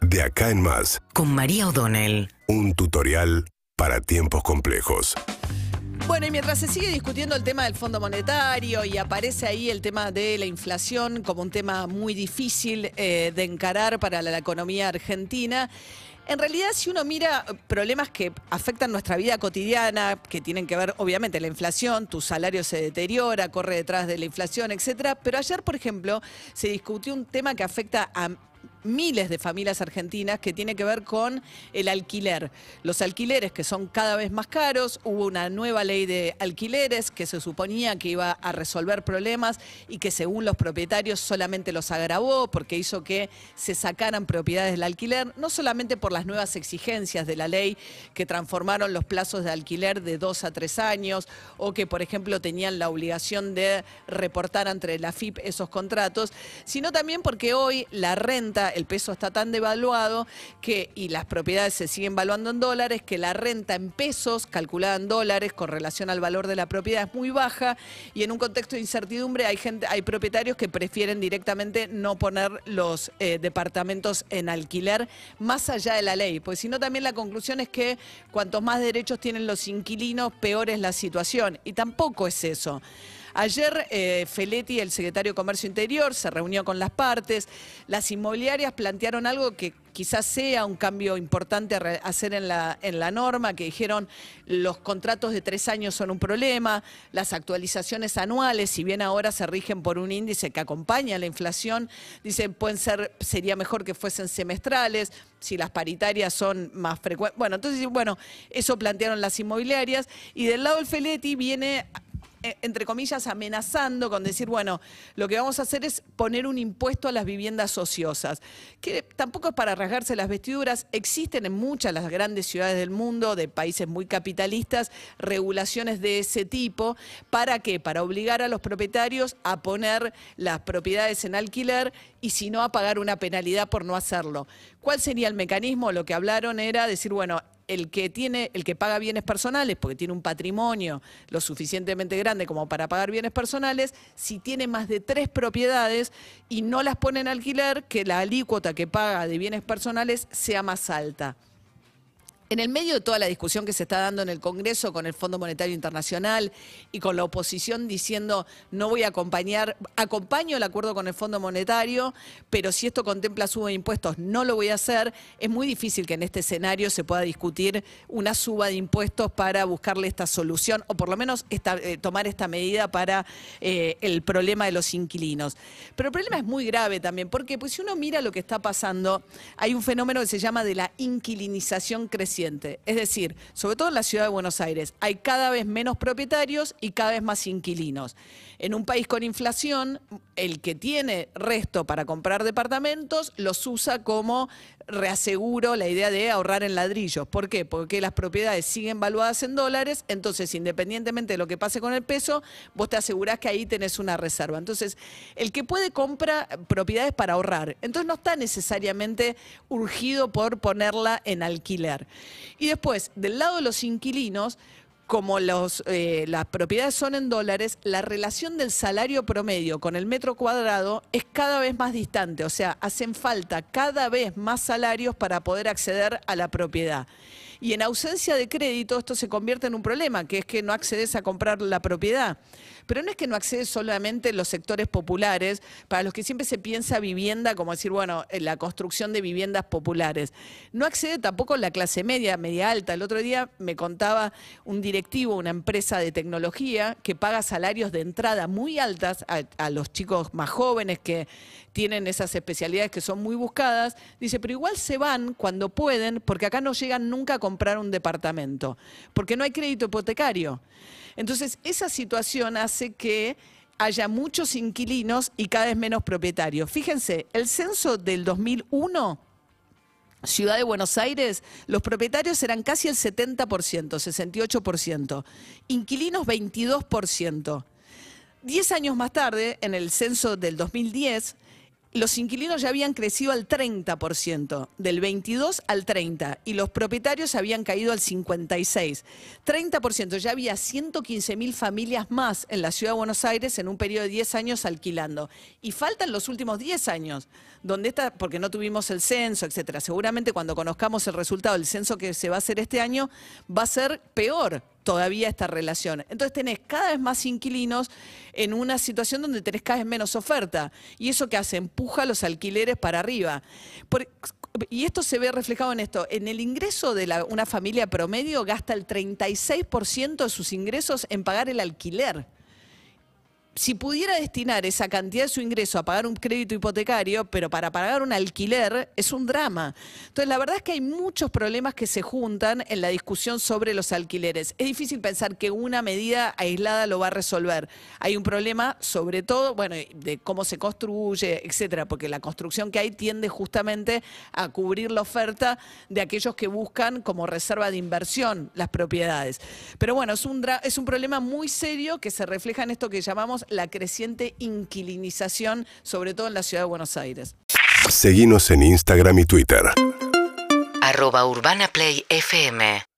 De acá en más, con María O'Donnell. un tutorial para tiempos complejos. Bueno, y mientras se sigue discutiendo el tema del Fondo Monetario y aparece ahí el tema de la inflación como un tema muy difícil eh, de encarar para la, la economía argentina, en realidad si uno mira problemas que afectan nuestra vida cotidiana, que tienen que ver obviamente la inflación, tu salario se deteriora, corre detrás de la inflación, etcétera, pero ayer, por ejemplo, se discutió un tema que afecta a miles de familias argentinas que tiene que ver con el alquiler. Los alquileres que son cada vez más caros, hubo una nueva ley de alquileres que se suponía que iba a resolver problemas y que según los propietarios solamente los agravó porque hizo que se sacaran propiedades del alquiler, no solamente por las nuevas exigencias de la ley que transformaron los plazos de alquiler de dos a tres años o que, por ejemplo, tenían la obligación de reportar ante la FIP esos contratos, sino también porque hoy la renta, el peso está tan devaluado que, y las propiedades se siguen valuando en dólares, que la renta en pesos, calculada en dólares con relación al valor de la propiedad, es muy baja. Y en un contexto de incertidumbre hay gente, hay propietarios que prefieren directamente no poner los eh, departamentos en alquiler más allá de la ley, pues si no también la conclusión es que cuantos más derechos tienen los inquilinos, peor es la situación. Y tampoco es eso. Ayer eh, Feletti, el secretario de Comercio Interior, se reunió con las partes. Las inmobiliarias plantearon algo que quizás sea un cambio importante a hacer en la, en la norma, que dijeron los contratos de tres años son un problema, las actualizaciones anuales, si bien ahora se rigen por un índice que acompaña la inflación, dicen pueden ser, sería mejor que fuesen semestrales, si las paritarias son más frecuentes. Bueno, entonces, bueno, eso plantearon las inmobiliarias. Y del lado del Feletti viene entre comillas, amenazando con decir, bueno, lo que vamos a hacer es poner un impuesto a las viviendas ociosas, que tampoco es para rasgarse las vestiduras, existen en muchas las grandes ciudades del mundo, de países muy capitalistas, regulaciones de ese tipo, ¿para qué? Para obligar a los propietarios a poner las propiedades en alquiler y si no a pagar una penalidad por no hacerlo. ¿Cuál sería el mecanismo? Lo que hablaron era decir, bueno, el que tiene, el que paga bienes personales, porque tiene un patrimonio lo suficientemente grande como para pagar bienes personales, si tiene más de tres propiedades y no las pone en alquiler, que la alícuota que paga de bienes personales sea más alta. En el medio de toda la discusión que se está dando en el Congreso con el Fondo Monetario Internacional y con la oposición diciendo no voy a acompañar, acompaño el acuerdo con el Fondo Monetario, pero si esto contempla suba de impuestos no lo voy a hacer, es muy difícil que en este escenario se pueda discutir una suba de impuestos para buscarle esta solución o por lo menos eh, tomar esta medida para eh, el problema de los inquilinos. Pero el problema es muy grave también, porque pues, si uno mira lo que está pasando, hay un fenómeno que se llama de la inquilinización creciente. Es decir, sobre todo en la ciudad de Buenos Aires, hay cada vez menos propietarios y cada vez más inquilinos. En un país con inflación, el que tiene resto para comprar departamentos los usa como reaseguro la idea de ahorrar en ladrillos. ¿Por qué? Porque las propiedades siguen valuadas en dólares, entonces independientemente de lo que pase con el peso, vos te asegurás que ahí tenés una reserva. Entonces, el que puede compra propiedades para ahorrar, entonces no está necesariamente urgido por ponerla en alquiler. Y después, del lado de los inquilinos, como los, eh, las propiedades son en dólares, la relación del salario promedio con el metro cuadrado es cada vez más distante. O sea, hacen falta cada vez más salarios para poder acceder a la propiedad. Y en ausencia de crédito esto se convierte en un problema, que es que no accedes a comprar la propiedad. Pero no es que no accedes solamente en los sectores populares, para los que siempre se piensa vivienda como decir, bueno, en la construcción de viviendas populares. No accede tampoco la clase media, media alta. El otro día me contaba un directivo, una empresa de tecnología, que paga salarios de entrada muy altas a, a los chicos más jóvenes que tienen esas especialidades que son muy buscadas. Dice, pero igual se van cuando pueden, porque acá no llegan nunca a comprar un departamento, porque no hay crédito hipotecario. Entonces, esa situación hace que haya muchos inquilinos y cada vez menos propietarios. Fíjense, el censo del 2001 Ciudad de Buenos Aires, los propietarios eran casi el 70%, 68%, inquilinos 22%. Diez años más tarde, en el censo del 2010, los inquilinos ya habían crecido al 30%, del 22 al 30, y los propietarios habían caído al 56. 30%, ya había 115 mil familias más en la ciudad de Buenos Aires en un periodo de 10 años alquilando. Y faltan los últimos 10 años, donde está, porque no tuvimos el censo, etcétera. Seguramente cuando conozcamos el resultado del censo que se va a hacer este año, va a ser peor todavía esta relación. Entonces tenés cada vez más inquilinos en una situación donde tenés cada vez menos oferta. Y eso que hace, empuja los alquileres para arriba. y esto se ve reflejado en esto. En el ingreso de una familia promedio gasta el 36% de sus ingresos en pagar el alquiler si pudiera destinar esa cantidad de su ingreso a pagar un crédito hipotecario, pero para pagar un alquiler, es un drama. Entonces, la verdad es que hay muchos problemas que se juntan en la discusión sobre los alquileres. Es difícil pensar que una medida aislada lo va a resolver. Hay un problema, sobre todo, bueno, de cómo se construye, etcétera, porque la construcción que hay tiende justamente a cubrir la oferta de aquellos que buscan como reserva de inversión las propiedades. Pero bueno, es un, es un problema muy serio que se refleja en esto que llamamos la creciente inquilinización, sobre todo en la ciudad de Buenos Aires. Seguimos en Instagram y Twitter. Arroba Urbana Play FM.